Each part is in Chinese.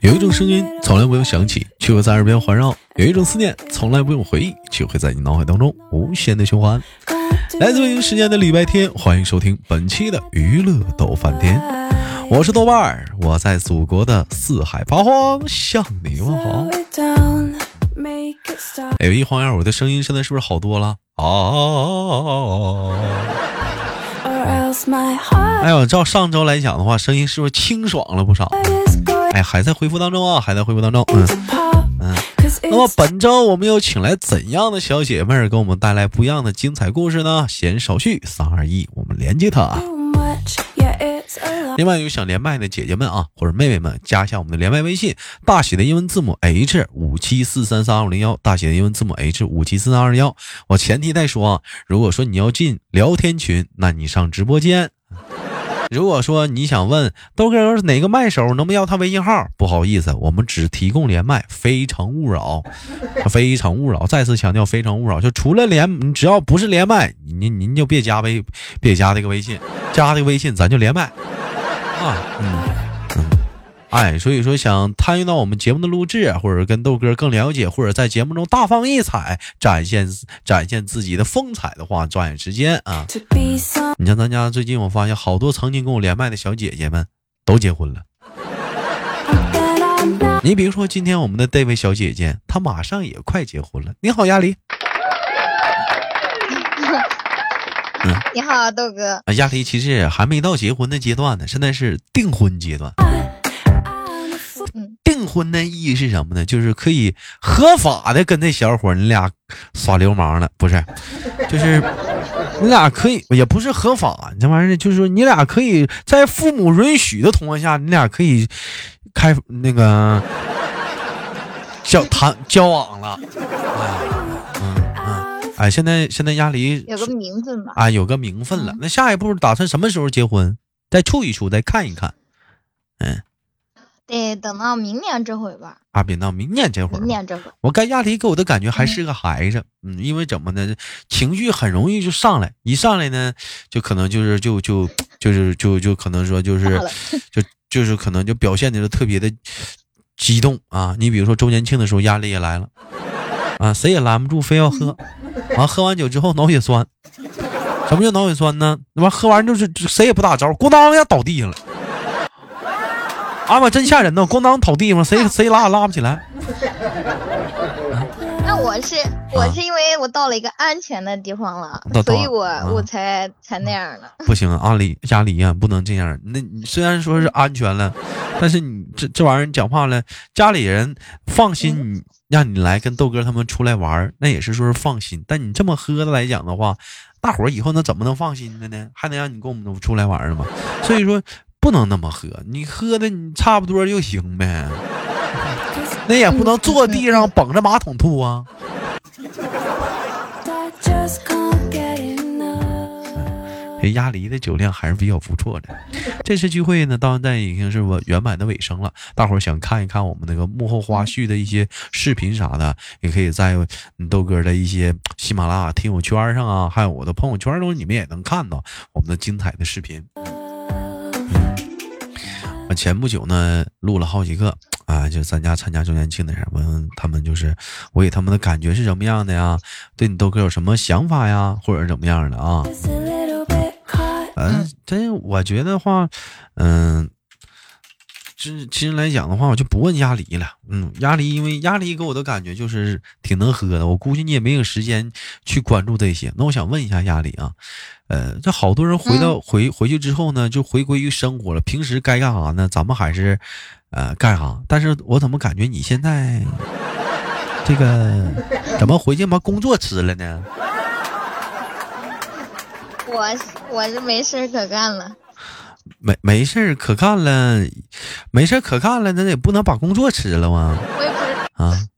有一种声音从来不用响起，却会在耳边环绕；有一种思念从来不用回忆，却会在你脑海当中无限的循环。来自北京时间的礼拜天，欢迎收听本期的娱乐逗翻天，我是豆瓣儿，我在祖国的四海八荒向你问好。哎，一晃眼，我的声音现在是不是好多了？啊。哎呦，照上周来讲的话，声音是不是清爽了不少？哎，还在恢复当中啊，还在恢复当中。嗯嗯。那么本周我们又请来怎样的小姐妹儿，给我们带来不一样的精彩故事呢？闲少叙，三二一，我们连接她。另外有想连麦的姐姐们啊，或者妹妹们，加一下我们的连麦微信，大写的英文字母 H 五七四三三二零幺，大写的英文字母 H 五七四三二零幺。我前提再说啊，如果说你要进聊天群，那你上直播间。如果说你想问豆哥是哪个麦手，能不能要他微信号？不好意思，我们只提供连麦，非诚勿扰，非诚勿扰。再次强调，非诚勿扰。就除了连，你只要不是连麦，您您就别加微，别加这个微信，加这个微信咱就连麦啊，嗯。哎，所以说想参与到我们节目的录制，或者跟豆哥更了解，或者在节目中大放异彩，展现展现自己的风采的话，抓紧时间啊！你像咱家最近，我发现好多曾经跟我连麦的小姐姐们都结婚了。你比如说今天我们的这位小姐姐，她马上也快结婚了。你好，亚丽。你好，豆哥。亚丽其实还没到结婚的阶段呢，现在是订婚阶段。婚的意义是什么呢？就是可以合法的跟那小伙你俩耍流氓了，不是？就是你俩可以，也不是合法，这玩意儿就是说你俩可以在父母允许的情况下，你俩可以开那个交谈交往了。嗯嗯，哎，现在现在鸭梨有个名分吧？啊，有个名分了。那下一步打算什么时候结婚？再处一处，再看一看。嗯。得等到明年这会吧。啊，别到明年这会儿。明年这会儿，我跟亚迪给我的感觉还是个孩子，嗯，因为怎么呢？情绪很容易就上来，一上来呢，就可能就是就就就是就就可能说就是就就是可能就表现的特别的激动啊。你比如说周年庆的时候，压力也来了啊，谁也拦不住，非要喝。完喝完酒之后脑血栓，什么叫脑血栓呢？那完喝完就是谁也不打招呼，咣当一下倒地上了。啊妈，真吓人呢！咣当倒地方，谁谁拉也拉不起来。那我是我是因为我到了一个安全的地方了，所以我我才才那样的。不行，阿里家里呀，不能这样。那虽然说是安全了，但是你这这玩意儿，你讲话了，家里人放心，你让你来跟豆哥他们出来玩，那也是说是放心。但你这么喝的来讲的话，大伙儿以后那怎么能放心的呢？还能让你跟我们出来玩吗？所以说。不能那么喝，你喝的你差不多就行呗，那也不能坐地上捧着马桶吐啊。这鸭梨的酒量还是比较不错的。这次聚会呢，到现在已经是我圆满的尾声了。大伙儿想看一看我们那个幕后花絮的一些视频啥的，也可以在豆哥的一些喜马拉雅听友圈上啊，还有我的朋友圈中，你们也能看到我们的精彩的视频。我前不久呢录了好几个啊，就咱家参加周年庆的人，问他们就是我给他们的感觉是什么样的呀？对你豆哥有什么想法呀，或者怎么样的啊？嗯，真我觉得话，嗯。其其实来讲的话，我就不问鸭梨了。嗯，鸭梨，因为鸭梨给我的感觉就是挺能喝的。我估计你也没有时间去关注这些。那我想问一下鸭梨啊，呃，这好多人回到回回去之后呢，就回归于生活了。平时该干啥呢？咱们还是呃干啥？但是我怎么感觉你现在这个怎么回去把工作辞了呢？我我是没事可干了。没没事可干了，没事可干了，那也不能把工作辞了吗？我也不是啊。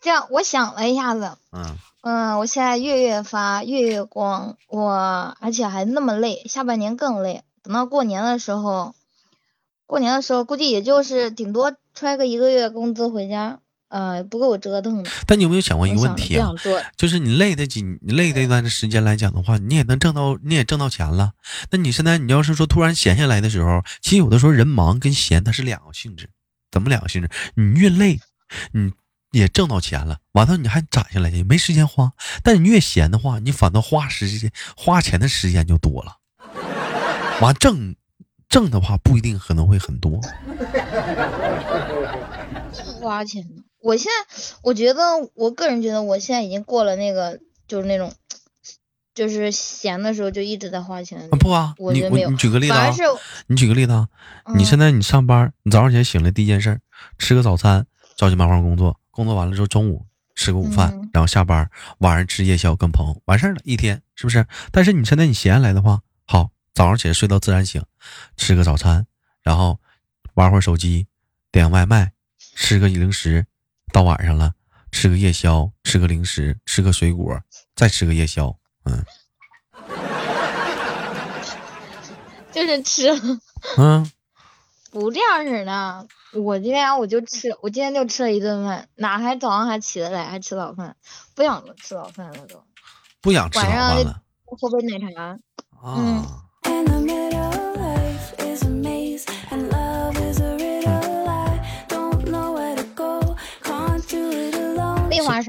这样，我想了一下子，嗯嗯，我现在月月发，月月光，我而且还那么累，下半年更累。等到过年的时候，过年的时候估计也就是顶多揣个一个月工资回家。呃，不够我折腾的。但你有没有想过一个问题啊？就是你累的几，你累的一段时间来讲的话，你也能挣到，你也挣到钱了。那你现在你要是说突然闲下来的时候，其实有的时候人忙跟闲它是两个性质，怎么两个性质？你越累，你也挣到钱了，完了你还攒下来也没时间花。但你越闲的话，你反倒花时间花钱的时间就多了。完挣挣的话不一定可能会很多。花钱呢？我现在我觉得，我个人觉得我现在已经过了那个，就是那种。就是闲的时候就一直在花钱。不啊，你我你举个例子啊，你举个例子啊，你现在你上班，你早上起来醒来第一件事，吃个早餐，着急忙慌工作，工作完了之后中午吃个午饭，然后下班，晚上吃夜宵跟朋友，完事儿了，一天是不是？但是你现在你闲下来的话，好，早上起来睡到自然醒，吃个早餐，然后玩会儿手机，点外卖，吃个零食，到晚上了吃个夜宵，吃个零食，吃个水果，再吃个夜宵。嗯，就是吃，嗯，不这样式的。我今天我就吃，我今天就吃了一顿饭，哪还早上还起得来还吃早饭？不想吃早饭了都，不想吃早饭了。喝杯奶茶。嗯。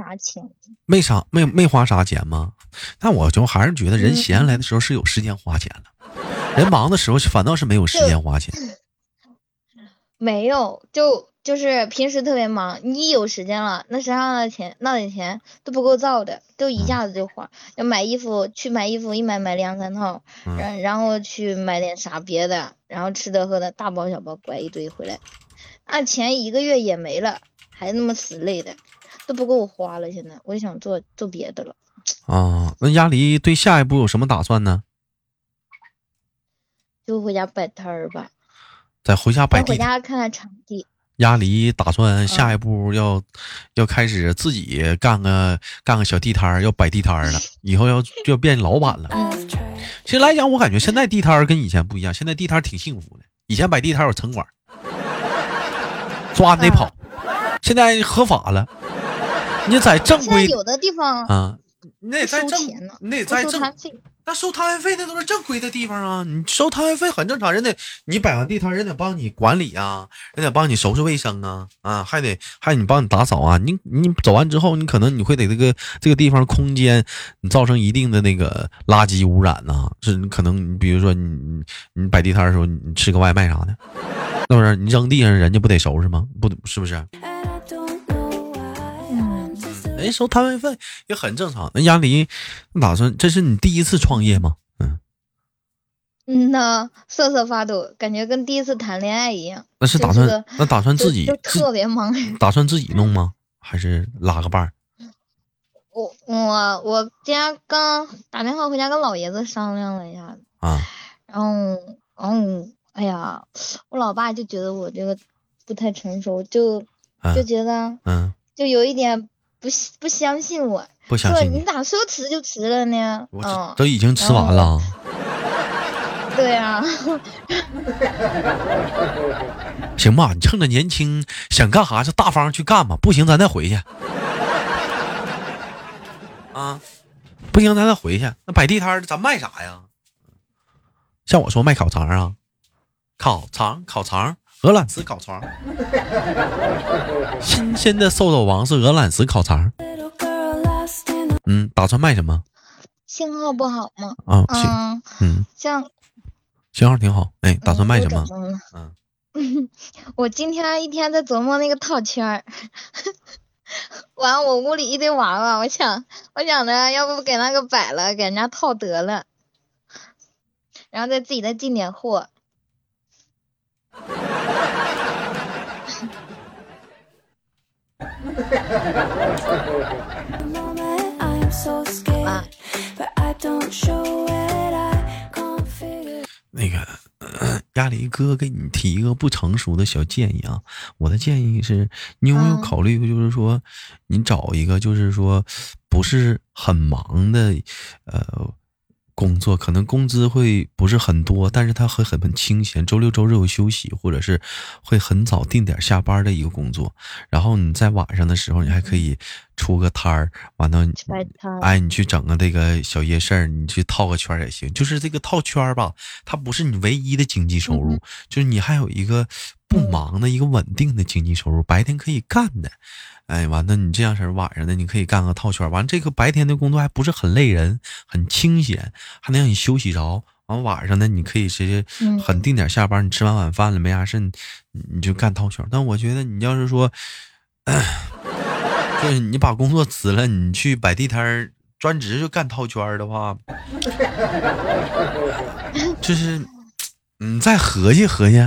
啥钱，没啥没没花啥钱吗？但我就还是觉得人闲下来的时候是有时间花钱的，人忙的时候反倒是没有时间花钱。没有，就就是平时特别忙，你一有时间了，那身上的钱那点钱都不够造的，都一下子就花。要买衣服去买衣服，一买买两三套，然然后去买点啥别的，然后吃的喝的大包小包拐一堆回来，那钱一个月也没了，还那么死累的。都不够我花了，现在我也想做做别的了。啊，那鸭梨对下一步有什么打算呢？就回家摆摊儿吧。再回家摆地。回家看看场地。鸭梨打算下一步要要开始自己干个干个小地摊儿，要摆地摊儿了。以后要就要变老板了。其实来讲，我感觉现在地摊儿跟以前不一样，现在地摊儿挺幸福的。以前摆地摊儿有城管，抓你得跑，现在合法了。你在正规有的地方啊，你得在正，你得在正，那收摊位费那都是正规的地方啊。你收摊位费很正常，人得你摆完地摊，人得帮你管理啊，人得帮你收拾卫生啊，啊，还得还你帮你打扫啊。你你走完之后，你可能你会得这个这个地方空间你造成一定的那个垃圾污染呐。是你可能你比如说你你摆地摊的时候，你吃个外卖啥的，是不是？你扔地上，人家不得收拾吗？不，是不是？哎，收摊位费也很正常。那鸭梨，打算这是你第一次创业吗？嗯，嗯呐，瑟瑟发抖，感觉跟第一次谈恋爱一样。那是打算那打算自己特别忙，打算自己弄吗？还是拉个伴儿？我我我今天刚打电话回家跟老爷子商量了一下啊，然后然后哎呀，我老爸就觉得我这个不太成熟，就就觉得嗯，就有一点。不不相信我，不相信你咋说辞就辞了呢？嗯，都已经吃完了。对呀。行吧，你趁着年轻，想干啥就大方去干吧。不行，咱再回去。啊，不行，咱再回去。那摆地摊咱卖啥呀？像我说卖烤肠啊，烤肠，烤肠。鹅卵石烤肠，新鲜的瘦肉王是鹅卵石烤肠。嗯，打算卖什么？信号不好吗？啊，嗯嗯，像信号挺好。哎，打算卖什么？嗯，我今天一天在琢磨那个套圈儿，完我屋里一堆娃娃，我想我想着要不给那个摆了，给人家套得了，然后再自己再进点货。那个鸭梨哥给你提一个不成熟的小建议啊，我的建议是，你有没有考虑过，就是说，你找一个就是说不是很忙的，呃。工作可能工资会不是很多，但是他会很很清闲，周六周日有休息，或者是会很早定点下班的一个工作。然后你在晚上的时候，你还可以出个摊儿，完了，哎，你去整个这个小夜市儿，你去套个圈也行。就是这个套圈儿吧，它不是你唯一的经济收入，就是你还有一个不忙的一个稳定的经济收入，白天可以干的。哎，完了，你这样式儿，晚上呢，你可以干个套圈儿。完了，这个白天的工作还不是很累人，很清闲，还能让你休息着。完晚上呢，你可以直接很定点下班。你吃完晚饭了没啥事，你你就干套圈。但我觉得你要是说，就是你把工作辞了，你去摆地摊儿，专职就干套圈的话，就是你再合计合计，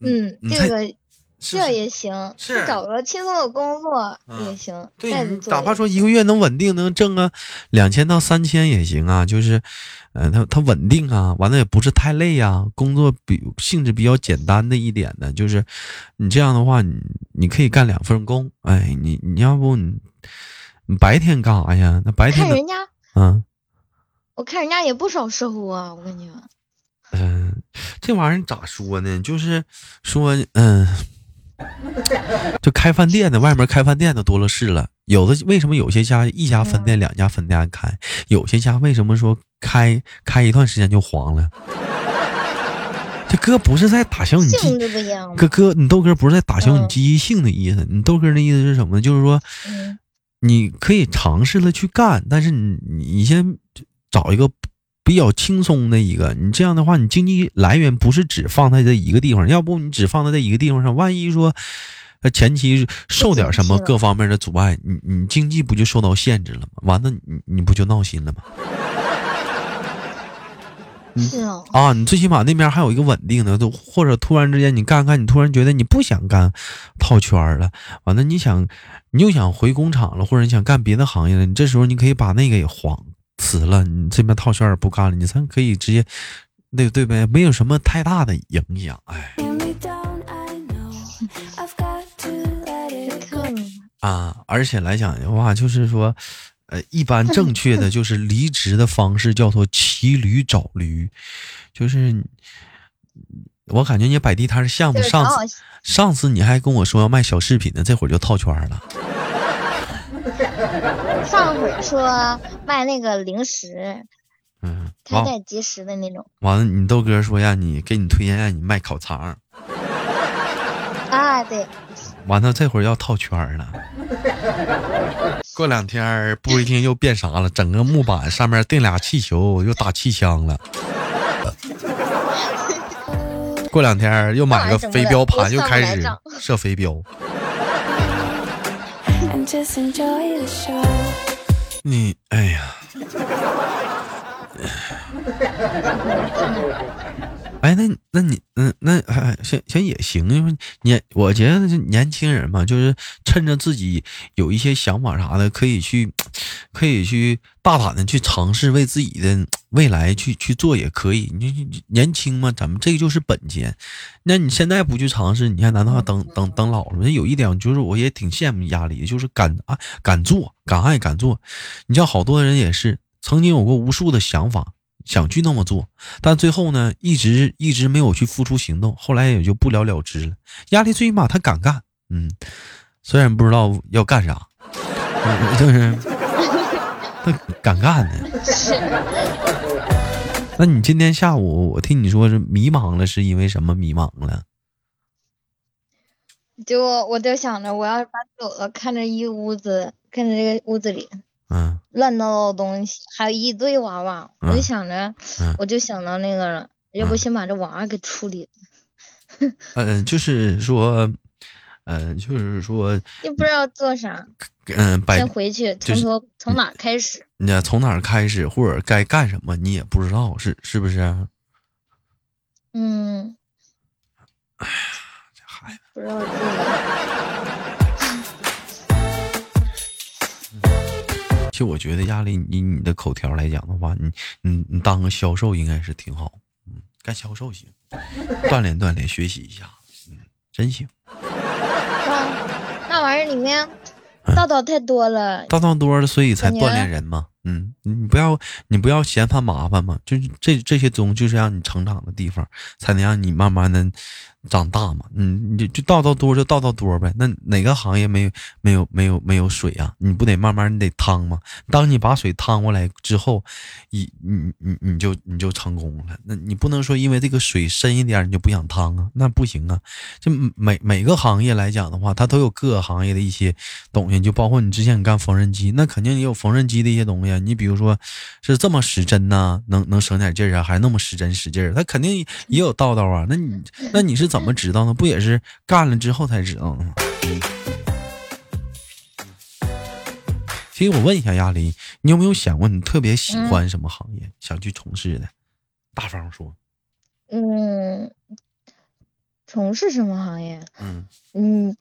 嗯嗯，这个。这也行，是找个轻松的工作也行。对，哪怕说一个月能稳定能挣个两千到三千也行啊。就是，呃，他他稳定啊，完了也不是太累啊，工作比性质比较简单的一点呢，就是你这样的话，你你可以干两份工。哎，你你要不你你白天干啥呀？那白天看人家，嗯，我看人家也不少收啊，我跟你说。嗯，这玩意儿咋说呢？就是说，嗯。就开饭店的，外面开饭店的多了是了。有的为什么有些家一家分店、两家分店开？有些家为什么说开开一段时间就黄了？这哥不是在打消你积，哥哥，你豆哥不是在打消你积极性的意思。你豆哥的意思是什么？就是说，你可以尝试了去干，但是你你先找一个。比较轻松的一个，你这样的话，你经济来源不是只放在这一个地方，要不你只放在这一个地方上，万一说，呃，前期受点什么各方面的阻碍，你你经济不就受到限制了吗？完了，你你不就闹心了吗？是啊，啊，你最起码那边还有一个稳定的，都或者突然之间你干干，你突然觉得你不想干套圈了，完了你想你又想回工厂了，或者你想干别的行业了，你这时候你可以把那个也黄。辞了，你这边套圈也不干了，你咱可以直接，那对呗，没有什么太大的影响。哎，啊，而且来讲的话，就是说，呃，一般正确的就是离职的方式叫做骑驴找驴，就是我感觉你摆地摊项目，上次上次你还跟我说要卖小饰品呢，这会儿就套圈了。上回说卖那个零食，嗯，开袋即食的那种。完了，你豆哥说让你给你推荐让你卖烤肠。啊，对。完了，这会儿要套圈了。过两天不一定又变啥了，整个木板上面钉俩气球，又打气枪了。过两天又买个飞镖盘，又开始射飞镖。你哎呀，哎，那那你嗯，那还行行也行，因为年我觉得年轻人嘛，就是趁着自己有一些想法啥的，可以去，可以去大胆的去尝试，为自己的未来去去做也可以。你年轻嘛，咱们这个就是本钱。那你现在不去尝试，你还难道要等等等老了吗？有一点就是我也挺羡慕压力，就是敢啊敢做。敢爱敢做，你像好多人也是曾经有过无数的想法，想去那么做，但最后呢，一直一直没有去付出行动，后来也就不了了之了。压力最起码他敢干，嗯，虽然不知道要干啥，就是他敢干呢。那你今天下午我听你说是迷茫了，是因为什么迷茫了？就我就想着，我要是搬走了，看着一屋子，看着这个屋子里，嗯，乱糟糟的东西，还有一堆娃娃，我就想着，我就想到那个了，要不先把这娃娃给处理了。嗯，就是说，嗯，就是说，又不知道做啥，嗯，先回去，从头从哪开始？你从哪开始，或者该干什么，你也不知道，是是不是？嗯。哎呀。孩子不知道其实我觉得压力，以你的口条来讲的话，你你你当个销售应该是挺好。嗯，干销售行，锻炼锻炼，学习一下，嗯，真行。那玩意儿里面道道太多了，道道多了，所以才锻炼人嘛。嗯，你不要你不要嫌它麻烦嘛，就是这这些东就是让你成长的地方，才能让你慢慢的。长大嘛，嗯，你就就倒倒多就倒倒多呗。那哪个行业没有没有没有没有水啊？你不得慢慢你得趟吗？当你把水趟过来之后，你你你你就你就成功了。那你不能说因为这个水深一点你就不想趟啊？那不行啊。就每每个行业来讲的话，它都有各个行业的一些东西。就包括你之前你干缝纫机，那肯定也有缝纫机的一些东西。你比如说是这么使针呢，能能省点劲儿啊，还那么使针使劲儿，他肯定也有道道啊。那你那你是怎？么知道呢？不也是干了之后才知道的吗？其实我问一下亚丽，你有没有想过你特别喜欢什么行业，想去从事的？大方说。嗯，从事什么行业？嗯嗯，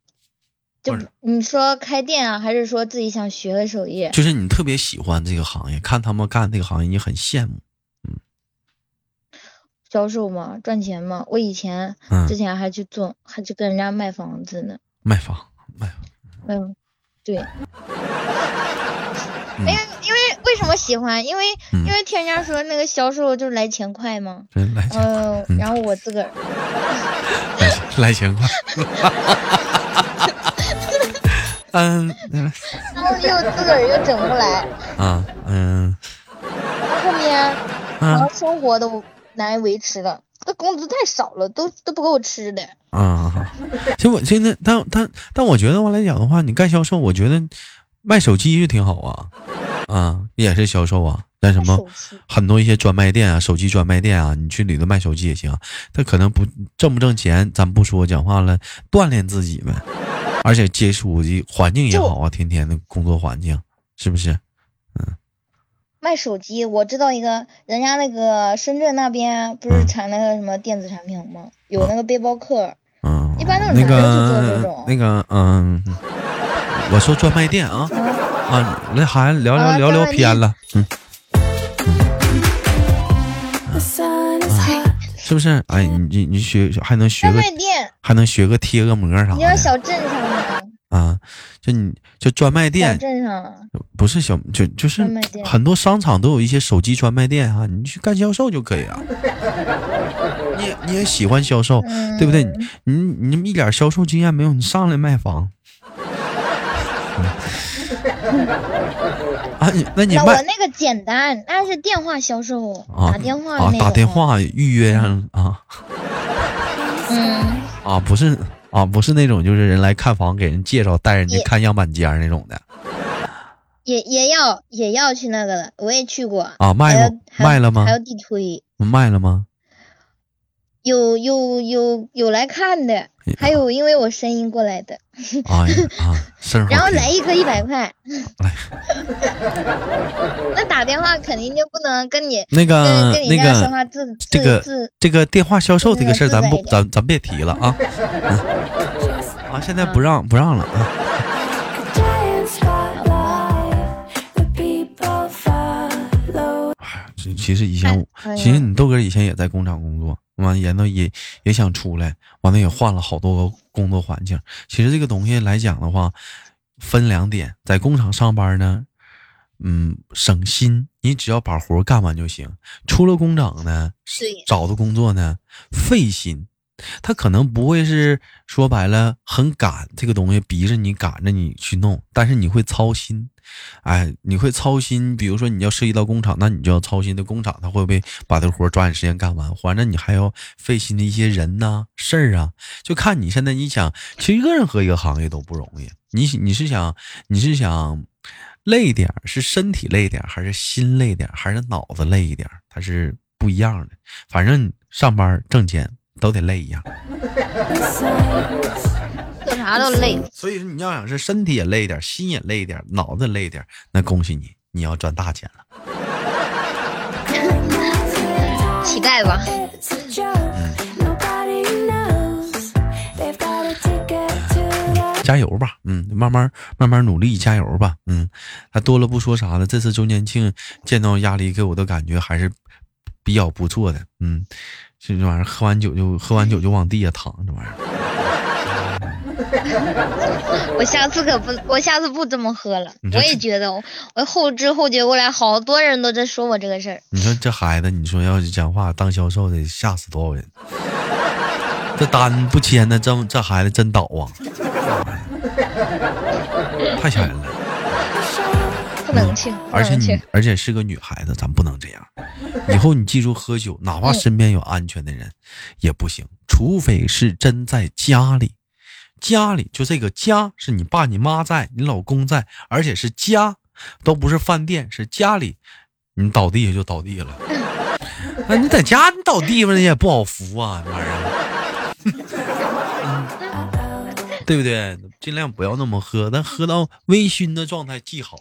就你说开店啊，还是说自己想学个手艺？就是你特别喜欢这个行业，看他们干这个行业，你很羡慕。嗯销售嘛，赚钱嘛。我以前之前还去做，还去跟人家卖房子呢。卖房，卖房。嗯，对。因为因为为什么喜欢？因为因为听人家说那个销售就是来钱快嘛。嗯，然后我自个儿 来钱快。嗯嗯。然后又自个儿又整不来。啊嗯。后面然后生活都。难维持了，这工资太少了，都都不够吃的。啊，其实我现在，但但但我觉得我来讲的话，你干销售，我觉得卖手机就挺好啊，啊，也是销售啊。干什么？很多一些专卖店啊，手机专卖店啊，你去里头卖手机也行。他可能不挣不挣钱，咱不说，讲话了，锻炼自己呗。而且接触的环境也好啊，天天的工作环境，是不是？嗯。卖手机，我知道一个人家那个深圳那边不是产那个什么电子产品吗？有那个背包客，嗯，一般都是男的做这种。那个，嗯，我说专卖店啊，啊，那还聊聊聊聊偏了，嗯，是不是？哎，你你你学还能学个，还能学个贴个膜啥的。你要小镇上吗？啊，就你就专卖店，不是小就就是很多商场都有一些手机专卖店啊，你去干销售就可以啊。你你也喜欢销售，对不对？你你你一点销售经验没有，你上来卖房。啊，你那你卖我那个简单，那是电话销售，打电话啊，打电话预约上啊。嗯啊，不是。啊，不是那种，就是人来看房，给人介绍，带人家看样板间那种的，也也要也要去那个了，我也去过啊，卖了，卖了吗？还有地推，卖了吗？有有有有来看的，还有因为我声音过来的，啊啊，然后来一个一百块，那打电话肯定就不能跟你那个那个这个这个电话销售这个事儿，咱不咱咱别提了啊，啊，现在不让不让了啊。其实以前，其实你豆哥以前也在工厂工作。完，研到也也想出来，完了也换了好多个工作环境。其实这个东西来讲的话，分两点，在工厂上班呢，嗯，省心，你只要把活干完就行。出了工厂呢，找的工作呢，费心。他可能不会是说白了很赶这个东西，逼着你赶着你去弄，但是你会操心，哎，你会操心。比如说你要涉及到工厂，那你就要操心的工厂他会不会把这活抓紧时间干完，反正你还要费心的一些人呐事儿啊，就看你现在你想，其实任何一个行业都不容易。你你是想你是想累点是身体累点还是心累点还是脑子累一点？它是不一样的。反正上班挣钱。都得累一样，啥都累。所以说，你要想是身体也累点，心也累点，脑子累点，那恭喜你，你要赚大钱了。乞丐吧。加油吧，嗯，慢慢慢慢努力，加油吧，嗯。还多了不说啥了，这次周年庆见到鸭梨，给我的感觉还是比较不错的，嗯。这这玩意儿喝完酒就喝完酒就往地下躺，这玩意儿。我下次可不，我下次不这么喝了。我也觉得，我后知后觉过来，好多人都在说我这个事儿。你说这孩子，你说要是讲话当销售的，吓死多少人？这单不签呢，这这孩子真倒啊！太吓人了。不能去，而且你，而且是个女孩子，咱不能这样。以后你记住，喝酒，哪怕身边有安全的人，也不行，除非是真在家里。家里就这个家是你爸你妈在，你老公在，而且是家，都不是饭店，是家里，你倒地下就倒地了。那 你在家你倒地方你也不好扶啊，这玩意儿，对不对？尽量不要那么喝，但喝到微醺的状态既好。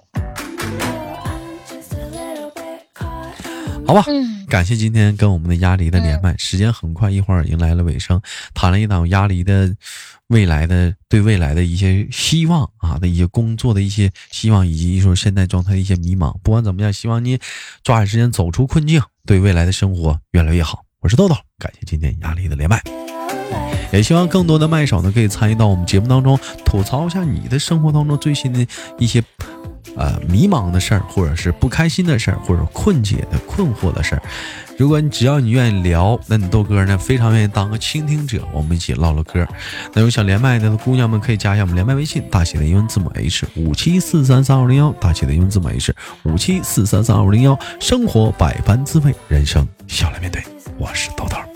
好吧，感谢今天跟我们的鸭梨的连麦，时间很快，一会儿迎来了尾声，谈了一档鸭梨的未来的对未来的一些希望啊的一些工作的一些希望，以及说现在状态的一些迷茫。不管怎么样，希望你抓紧时间走出困境，对未来的生活越来越好。我是豆豆，感谢今天鸭梨的连麦，也希望更多的麦手呢可以参与到我们节目当中，吐槽一下你的生活当中最新的一些。呃，迷茫的事儿，或者是不开心的事儿，或者困解的困惑的事儿，如果你只要你愿意聊，那你豆哥呢非常愿意当个倾听者，我们一起唠唠嗑。那有想连麦的姑娘们可以加一下我们连麦微信，大写的英文字母 H 五七四三三二零幺，大写的英文字母 H 五七四三三二零幺。生活百般滋味，人生笑来面对。我是豆豆。